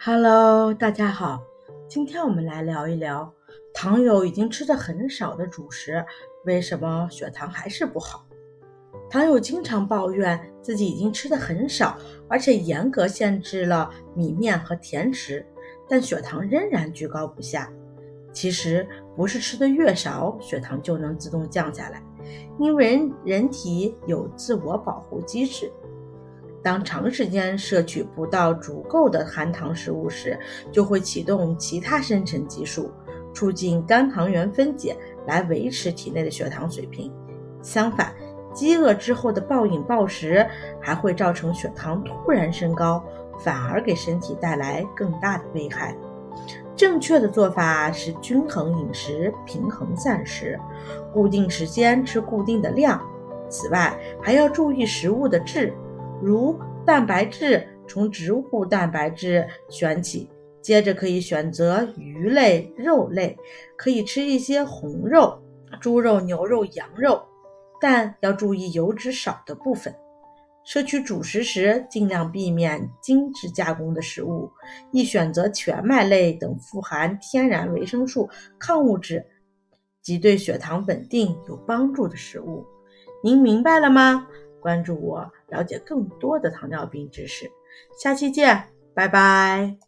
Hello，大家好，今天我们来聊一聊，糖友已经吃的很少的主食，为什么血糖还是不好？糖友经常抱怨自己已经吃的很少，而且严格限制了米面和甜食，但血糖仍然居高不下。其实不是吃的越少，血糖就能自动降下来，因为人人体有自我保护机制。当长时间摄取不到足够的含糖食物时，就会启动其他生成激素，促进肝糖原分解，来维持体内的血糖水平。相反，饥饿之后的暴饮暴食还会造成血糖突然升高，反而给身体带来更大的危害。正确的做法是均衡饮食，平衡膳食，固定时间吃固定的量。此外，还要注意食物的质。如蛋白质，从植物蛋白质选起，接着可以选择鱼类、肉类，可以吃一些红肉，猪肉、牛肉、羊肉，但要注意油脂少的部分。摄取主食时，尽量避免精致加工的食物，宜选择全麦类等富含天然维生素、矿物质及对血糖稳定有帮助的食物。您明白了吗？关注我，了解更多的糖尿病知识。下期见，拜拜。